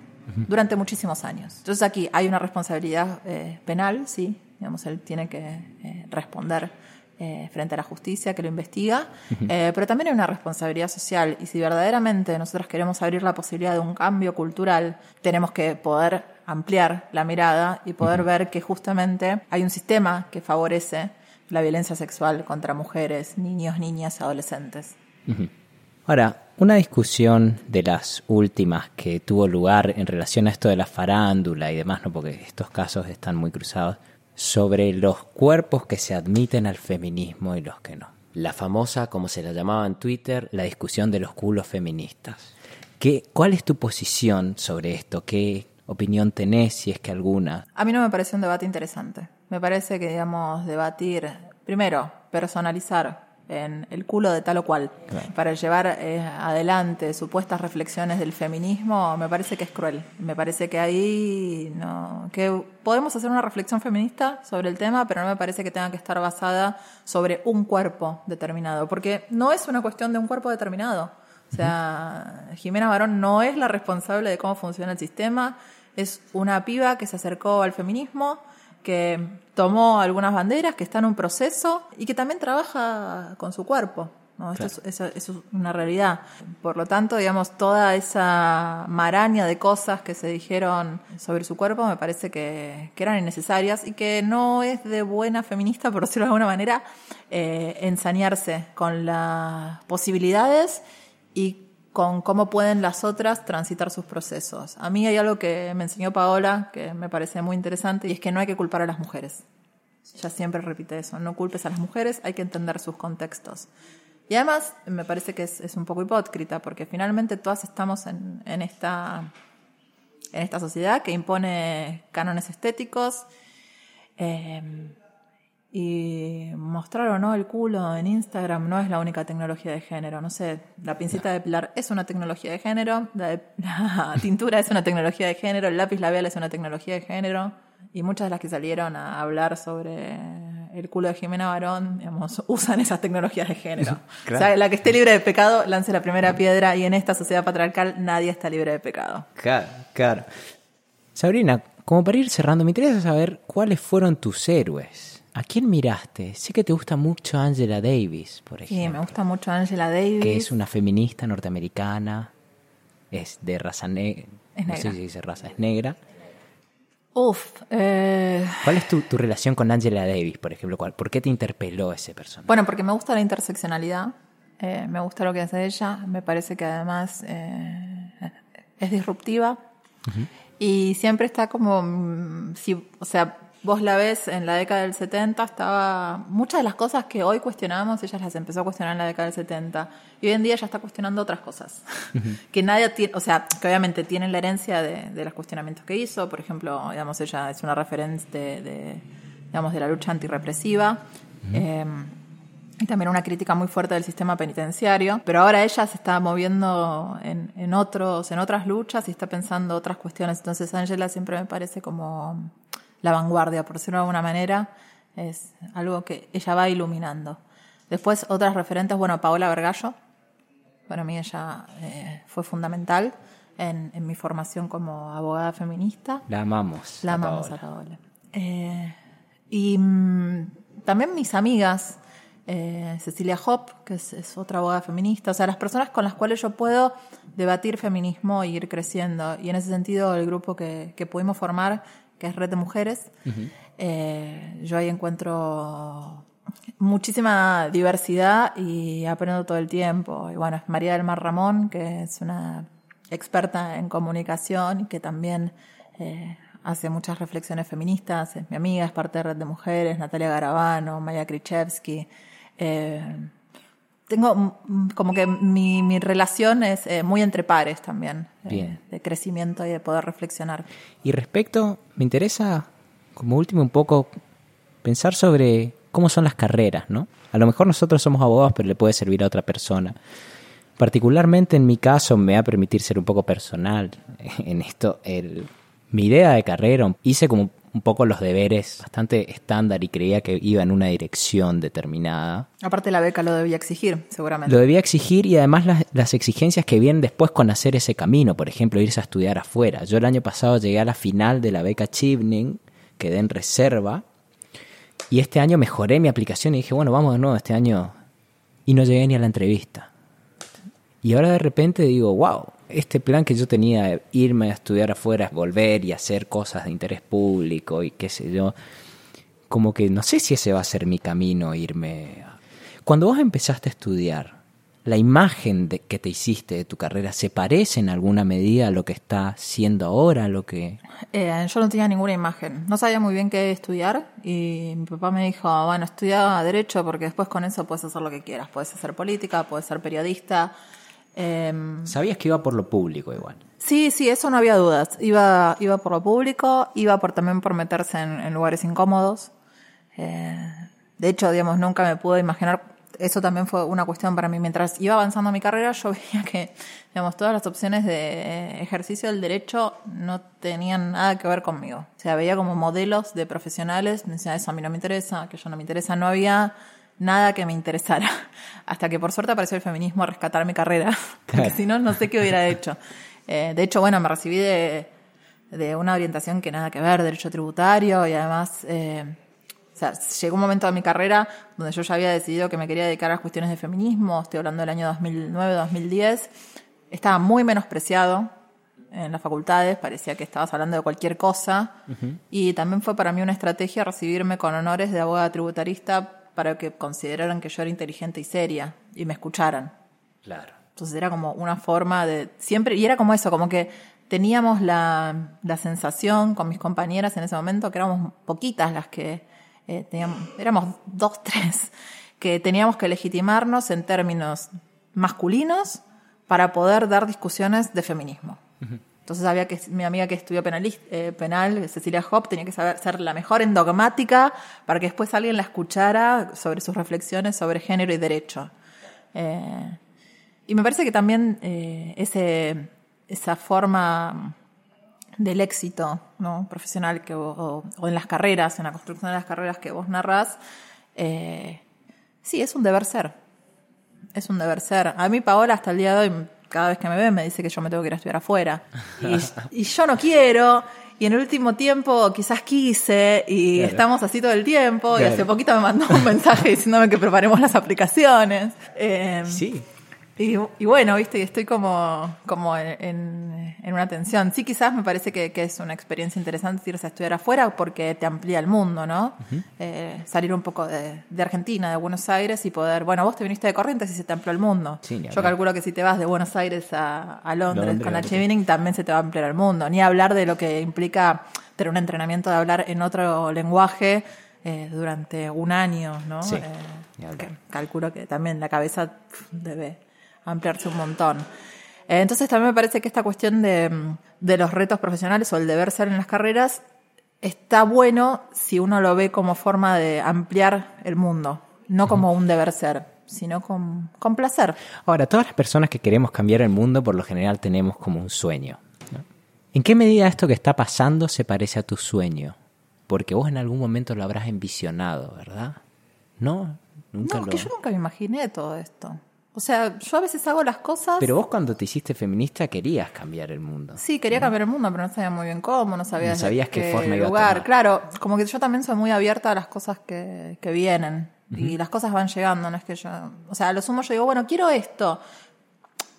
durante muchísimos años. Entonces aquí hay una responsabilidad eh, penal, sí, digamos, él tiene que eh, responder eh, frente a la justicia que lo investiga, pero también hay una responsabilidad social y si verdaderamente nosotros queremos abrir la posibilidad de un cambio cultural, tenemos que poder ampliar la mirada y poder ver que justamente hay un sistema que favorece la violencia sexual contra mujeres, niños, niñas, adolescentes. Ahora, una discusión de las últimas que tuvo lugar en relación a esto de la farándula y demás, ¿no? porque estos casos están muy cruzados, sobre los cuerpos que se admiten al feminismo y los que no. La famosa, como se la llamaba en Twitter, la discusión de los culos feministas. ¿Qué, ¿Cuál es tu posición sobre esto? ¿Qué opinión tenés, si es que alguna? A mí no me parece un debate interesante. Me parece que, digamos, debatir, primero, personalizar en el culo de tal o cual para llevar eh, adelante supuestas reflexiones del feminismo me parece que es cruel. Me parece que ahí no que podemos hacer una reflexión feminista sobre el tema pero no me parece que tenga que estar basada sobre un cuerpo determinado porque no es una cuestión de un cuerpo determinado. O sea Jimena Barón no es la responsable de cómo funciona el sistema es una piba que se acercó al feminismo que tomó algunas banderas, que está en un proceso y que también trabaja con su cuerpo. ¿no? Esto es, es, una realidad. Por lo tanto, digamos, toda esa maraña de cosas que se dijeron sobre su cuerpo me parece que, que eran innecesarias y que no es de buena feminista, por decirlo de alguna manera, eh, ensañarse con las posibilidades y con cómo pueden las otras transitar sus procesos. A mí hay algo que me enseñó Paola que me parece muy interesante y es que no hay que culpar a las mujeres. Ella siempre repite eso, no culpes a las mujeres, hay que entender sus contextos. Y además me parece que es, un poco hipócrita porque finalmente todas estamos en, esta, en esta sociedad que impone cánones estéticos. Eh, y mostrar o no el culo en Instagram no es la única tecnología de género. No sé, la pincita de pilar es una tecnología de género, la, tintura es una tecnología de género, el lápiz labial es una tecnología de género. Y muchas de las que salieron a hablar sobre el culo de Jimena Barón, digamos, usan esas tecnologías de género. O sea, la que esté libre de pecado, lance la primera piedra y en esta sociedad patriarcal nadie está libre de pecado. Claro, claro. Sabrina, como para ir cerrando, me interesa saber cuáles fueron tus héroes ¿A quién miraste? Sé que te gusta mucho Angela Davis, por ejemplo. Sí, me gusta mucho Angela Davis. Que es una feminista norteamericana, es de raza negra. No sé si dice raza, es negra. Uf. Eh... ¿Cuál es tu, relación con Angela Davis, por ejemplo? ¿Por qué te interpeló ese personaje? Bueno, porque me gusta la interseccionalidad, eh, me gusta lo que hace ella, me parece que además eh, es disruptiva y siempre está como, mm, si, o sea, vos la ves en la década del 70, estaba. Muchas de las cosas que hoy cuestionamos, ella las empezó a cuestionar en la década del 70. Y hoy en día ya está cuestionando otras cosas. que nadie tiene. O sea, que obviamente tienen la herencia de, los cuestionamientos que hizo. Por ejemplo, digamos, ella es una referente de, digamos, de la lucha antirrepresiva. Em, y también una crítica muy fuerte del sistema penitenciario. Pero ahora ella se está moviendo en, en otros, en otras luchas y está pensando otras cuestiones. Entonces, Angela siempre me parece como la vanguardia, por decirlo de alguna manera, es algo que ella va iluminando. Después otras referentes, bueno, Paola Vergallo, para mí ella eh, fue fundamental en, mi formación como abogada feminista. La amamos. La amamos a Paola. Eh, y mm, también mis amigas, eh, Cecilia Hop, que es, otra abogada feminista, o sea, las personas con las cuales yo puedo debatir feminismo e ir creciendo. Y en ese sentido, el grupo que, que pudimos formar que es Red de Mujeres. Eh, yo ahí encuentro muchísima diversidad y aprendo todo el tiempo. Y bueno, es María del Mar Ramón, que es una experta en comunicación y que también eh, hace muchas reflexiones feministas. Es mi amiga, es parte de Red de Mujeres, Natalia Garabano, Maya Krichevsky. Eh, tengo como que mi, mi relación es eh, muy entre pares también, eh, de crecimiento y de poder reflexionar. Y respecto, me interesa como último un poco pensar sobre cómo son las carreras, ¿no? A lo mejor nosotros somos abogados, pero le puede servir a otra persona. Particularmente en mi caso me va a permitir ser un poco personal en esto. El, mi idea de carrera, hice como un poco los deberes bastante estándar y creía que iba en una dirección determinada. Aparte la beca lo debía exigir, seguramente. Lo debía exigir y además las, las, exigencias que vienen después con hacer ese camino, por ejemplo, irse a estudiar afuera. Yo el año pasado llegué a la final de la beca Chivning, quedé en reserva y este año mejoré mi aplicación y dije, bueno, vamos de nuevo este año y no llegué ni a la entrevista. Y ahora de repente digo, wow, este plan que yo tenía irme a estudiar afuera, volver y hacer cosas de interés público y qué sé yo, como que no sé si ese va a ser mi camino, irme. Cuando vos empezaste a estudiar, ¿la imagen de, que te hiciste de tu carrera se parece en alguna medida a lo que está siendo ahora, lo que... Eh, yo no tenía ninguna imagen, no sabía muy bien qué estudiar y mi papá me dijo, bueno, estudia Derecho porque después con eso puedes hacer lo que quieras, puedes hacer política, puedes ser periodista. Eh, ¿Sabías que iba por lo público igual? Sí, sí, eso no había dudas. Iba, iba por lo público, iba por también por meterse en, en lugares incómodos. Eh, de hecho, digamos, nunca me pude imaginar, eso también fue una cuestión para mí. Mientras iba avanzando mi carrera, yo veía que, digamos, todas las opciones de ejercicio del derecho no tenían nada que ver conmigo. O sea, veía como modelos de profesionales, me decía, eso a mí no me interesa, aquello no me interesa, no había nada que me interesara. Hasta que por suerte apareció el feminismo a rescatar mi carrera, porque si no, no sé qué hubiera hecho. Eh, de hecho, bueno, me recibí de, de, una orientación que nada que ver, derecho tributario, y además, eh, o sea, llegó un momento de mi carrera donde yo ya había decidido que me quería dedicar a las cuestiones de feminismo, estoy hablando del año 2009-2010, estaba muy menospreciado en las facultades, parecía que estabas hablando de cualquier cosa, uh -huh. y también fue para mí una estrategia recibirme con honores de abogada tributarista para que consideraran que yo era inteligente y seria y me escucharan. Claro. Entonces era como una forma de siempre, y era como eso, como que teníamos la, la sensación con mis compañeras en ese momento que éramos poquitas las que eh, teníamos, éramos dos, tres, que teníamos que legitimarnos en términos masculinos para poder dar discusiones de feminismo. Uh -huh. Entonces había que mi amiga que estudió eh, penal, Cecilia Hop, tenía que saber ser la mejor en dogmática para que después alguien la escuchara sobre sus reflexiones sobre género y derecho. Eh, y me parece que también eh, ese, esa forma del éxito ¿no? profesional que o, o, en las carreras, en la construcción de las carreras que vos narrás, sí, es un deber ser. Es un deber ser. A mí Paola hasta el día de hoy cada vez que me ve me dice que yo me tengo que ir a estudiar afuera. Y, y yo no quiero. Y en el último tiempo quizás quise y claro. estamos así todo el tiempo. Claro. Y hace poquito me mandó un mensaje diciéndome que preparemos las aplicaciones. Eh, sí. Y, y, bueno, viste, estoy como, como en, en, una tensión. Sí, quizás me parece que, que, es una experiencia interesante irse a estudiar afuera porque te amplía el mundo, ¿no? Uh -huh. eh, salir un poco de, de, Argentina, de Buenos Aires y poder, bueno, vos te viniste de Corrientes y se te amplió el mundo. Sí, Yo calculo que si te vas de Buenos Aires a, a Londres, Londres, con H. también se te va a ampliar el mundo. Ni hablar de lo que implica tener un entrenamiento de hablar en otro lenguaje eh, durante un año, ¿no? Sí. Eh, que calculo que también la cabeza debe ampliarse un montón. Eh, entonces también me parece que esta cuestión de, de, los retos profesionales o el deber ser en las carreras está bueno si uno lo ve como forma de ampliar el mundo, no como un deber ser, sino con, con placer. Ahora, todas las personas que queremos cambiar el mundo por lo general tenemos como un sueño. ¿no? ¿En qué medida esto que está pasando se parece a tu sueño? Porque vos en algún momento lo habrás envisionado, ¿verdad? ¿No? Nunca no, lo... que yo nunca me imaginé todo esto. O sea, yo a veces hago las cosas. Pero vos cuando te hiciste feminista querías cambiar el mundo. Sí, quería ¿no? cambiar el mundo, pero no sabía muy bien cómo, no sabía no sabías qué, qué forma iba lugar. a tomar. Claro, como que yo también soy muy abierta a las cosas que, que vienen. Uh -huh. Y las cosas van llegando, no es que yo. O sea, a lo sumo yo digo, bueno, quiero esto.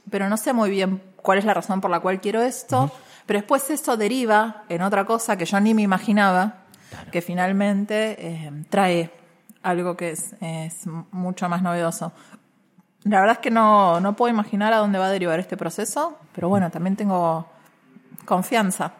Pero no sé muy bien cuál es la razón por la cual quiero esto. Uh -huh. Pero después eso deriva en otra cosa que yo ni me imaginaba, claro. que finalmente eh, trae algo que es, es mucho más novedoso. La verdad es que no, no puedo imaginar a dónde va a derivar este proceso, pero bueno, también tengo confianza.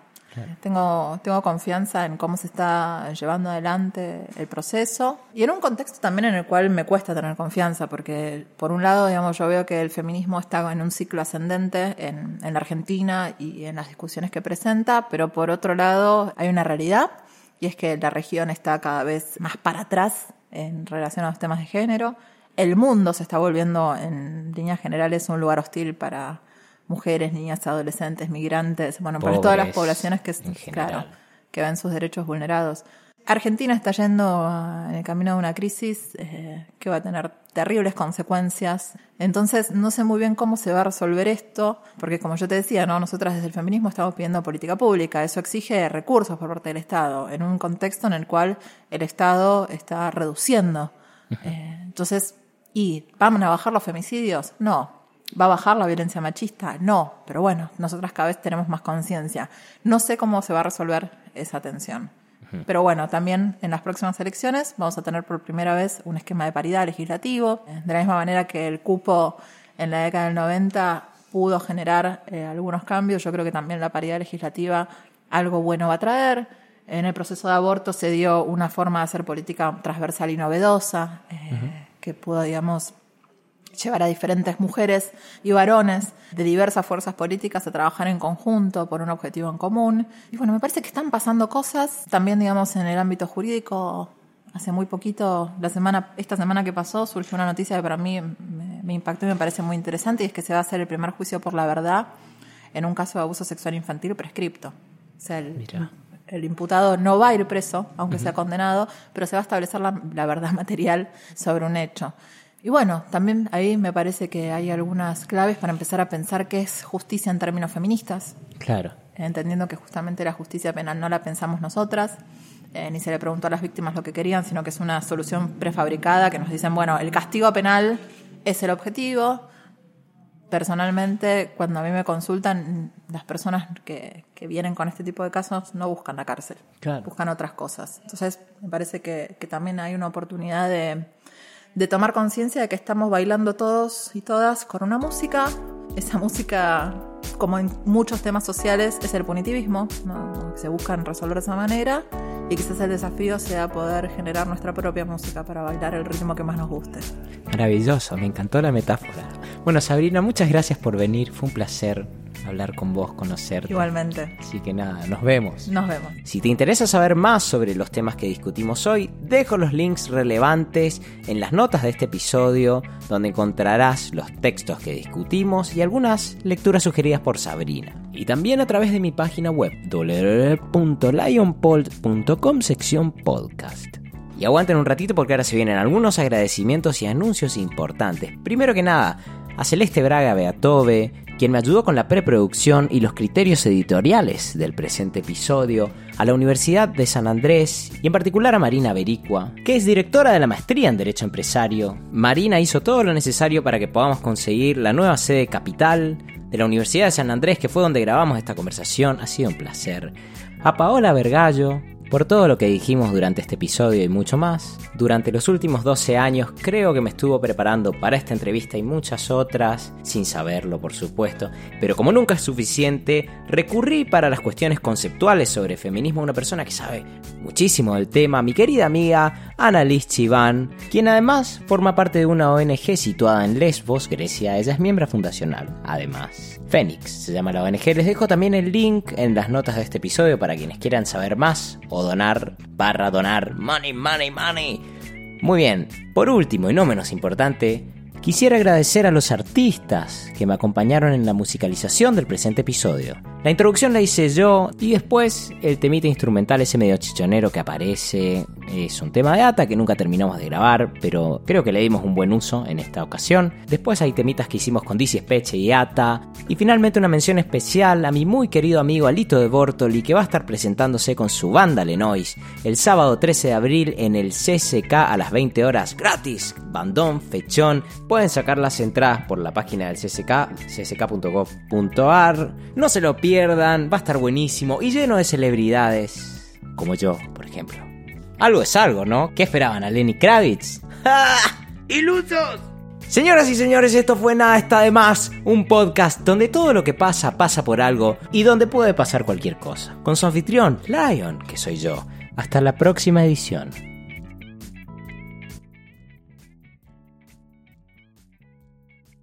Tengo, tengo confianza en cómo se está llevando adelante el proceso y en un contexto también en el cual me cuesta tener confianza, porque por un lado, digamos, yo veo que el feminismo está en un ciclo ascendente en, en la Argentina y en las discusiones que presenta, pero por otro lado hay una realidad y es que la región está cada vez más para atrás en relación a los temas de género. El mundo se está volviendo, en líneas generales, un lugar hostil para mujeres, niñas, adolescentes, migrantes, bueno, para todas las poblaciones que, claro, que ven sus derechos vulnerados. Argentina está yendo en el camino de una crisis eh, que va a tener terribles consecuencias. Entonces, no sé muy bien cómo se va a resolver esto, porque como yo te decía, ¿no? nosotras desde el feminismo estamos pidiendo política pública. Eso exige recursos por parte del Estado, en un contexto en el cual el Estado está reduciendo. Eh, entonces, ¿y vamos a bajar los femicidios? No. ¿Va a bajar la violencia machista? No. Pero bueno, nosotras cada vez tenemos más conciencia. No sé cómo se va a resolver esa tensión. Pero bueno, también en las próximas elecciones vamos a tener por primera vez un esquema de paridad legislativo. De la misma manera que el cupo en la década del 90 pudo generar eh, algunos cambios, yo creo que también la paridad legislativa algo bueno va a traer. En el proceso de aborto se dio una forma de hacer política transversal y novedosa, eh, que pudo, digamos, llevar a diferentes mujeres y varones de diversas fuerzas políticas a trabajar en conjunto por un objetivo en común. Y bueno, me parece que están pasando cosas también, digamos, en el ámbito jurídico. Hace muy poquito, la semana, esta semana que pasó, surgió una noticia que para mí me, impactó y me parece muy interesante, y es que se va a hacer el primer juicio por la verdad en un caso de abuso sexual infantil prescripto. El, imputado no va a ir preso, aunque sea condenado, pero se va a establecer la, la verdad material sobre un hecho. Y bueno, también ahí me parece que hay algunas claves para empezar a pensar qué es justicia en términos feministas. Claro. Entendiendo que justamente la justicia penal no la pensamos nosotras, eh, ni se le preguntó a las víctimas lo que querían, sino que es una solución prefabricada que nos dicen, bueno, el castigo penal es el objetivo. Personalmente, cuando a mí me consultan, las personas que, que vienen con este tipo de casos no buscan la cárcel, buscan otras cosas. Entonces, me parece que, que también hay una oportunidad de de tomar conciencia de que estamos bailando todos y todas con una música. Esa música, como en muchos temas sociales, es el punitivismo, se buscan resolver de esa manera y quizás el desafío sea poder generar nuestra propia música para bailar el ritmo que más nos guste. Maravilloso, me encantó la metáfora. Bueno, Sabrina, muchas gracias por venir, fue un placer hablar con vos, conocerte. Igualmente. Así que nada, nos vemos. Nos vemos. Si te interesa saber más sobre los temas que discutimos hoy, dejo los links relevantes en las notas de este episodio, donde encontrarás los textos que discutimos y algunas lecturas sugeridas por Sabrina. Y también a través de mi página web www.lionpold.com sección podcast. Y aguanten un ratito porque ahora se vienen algunos agradecimientos y anuncios importantes. Primero que nada, a Celeste Braga Beatove, quien me ayudó con la preproducción y los criterios editoriales del presente episodio, a la Universidad de San Andrés y en particular a Marina Bericua, que es directora de la maestría en Derecho Empresario. Marina hizo todo lo necesario para que podamos conseguir la nueva sede capital de la Universidad de San Andrés, que fue donde grabamos esta conversación. Ha sido un placer. A Paola Vergallo, por todo lo que dijimos durante este episodio y mucho más, durante los últimos 12 años creo que me estuvo preparando para esta entrevista y muchas otras, sin saberlo por supuesto, pero como nunca es suficiente, recurrí para las cuestiones conceptuales sobre feminismo a una persona que sabe muchísimo del tema, mi querida amiga Annalise Chiván, quien además forma parte de una ONG situada en Lesbos, Grecia, ella es miembro fundacional, además. Fénix se llama la ONG, les dejo también el link en las notas de este episodio para quienes quieran saber más o donar barra donar money, money, money. Muy bien, por último y no menos importante, quisiera agradecer a los artistas que me acompañaron en la musicalización del presente episodio. La introducción la hice yo y después el temita instrumental ese medio chichonero que aparece es un tema de Ata que nunca terminamos de grabar, pero creo que le dimos un buen uso en esta ocasión. Después hay temitas que hicimos con Dizzy Speche y Ata. Y finalmente una mención especial a mi muy querido amigo Alito de Bortoli que va a estar presentándose con su banda Lenois el sábado 13 de abril en el CCK a las 20 horas gratis. Bandón, fechón. Pueden sacar las entradas por la página del CCK, cck.gov.ar. No se lo pierdan, va a estar buenísimo y lleno de celebridades, como yo, por ejemplo. Algo es algo, ¿no? ¿Qué esperaban a Lenny Kravitz? ¡Ah! ¡Ilusos! Señoras y señores, esto fue Nada está de más, un podcast donde todo lo que pasa pasa por algo y donde puede pasar cualquier cosa. Con su anfitrión, Lion, que soy yo. Hasta la próxima edición.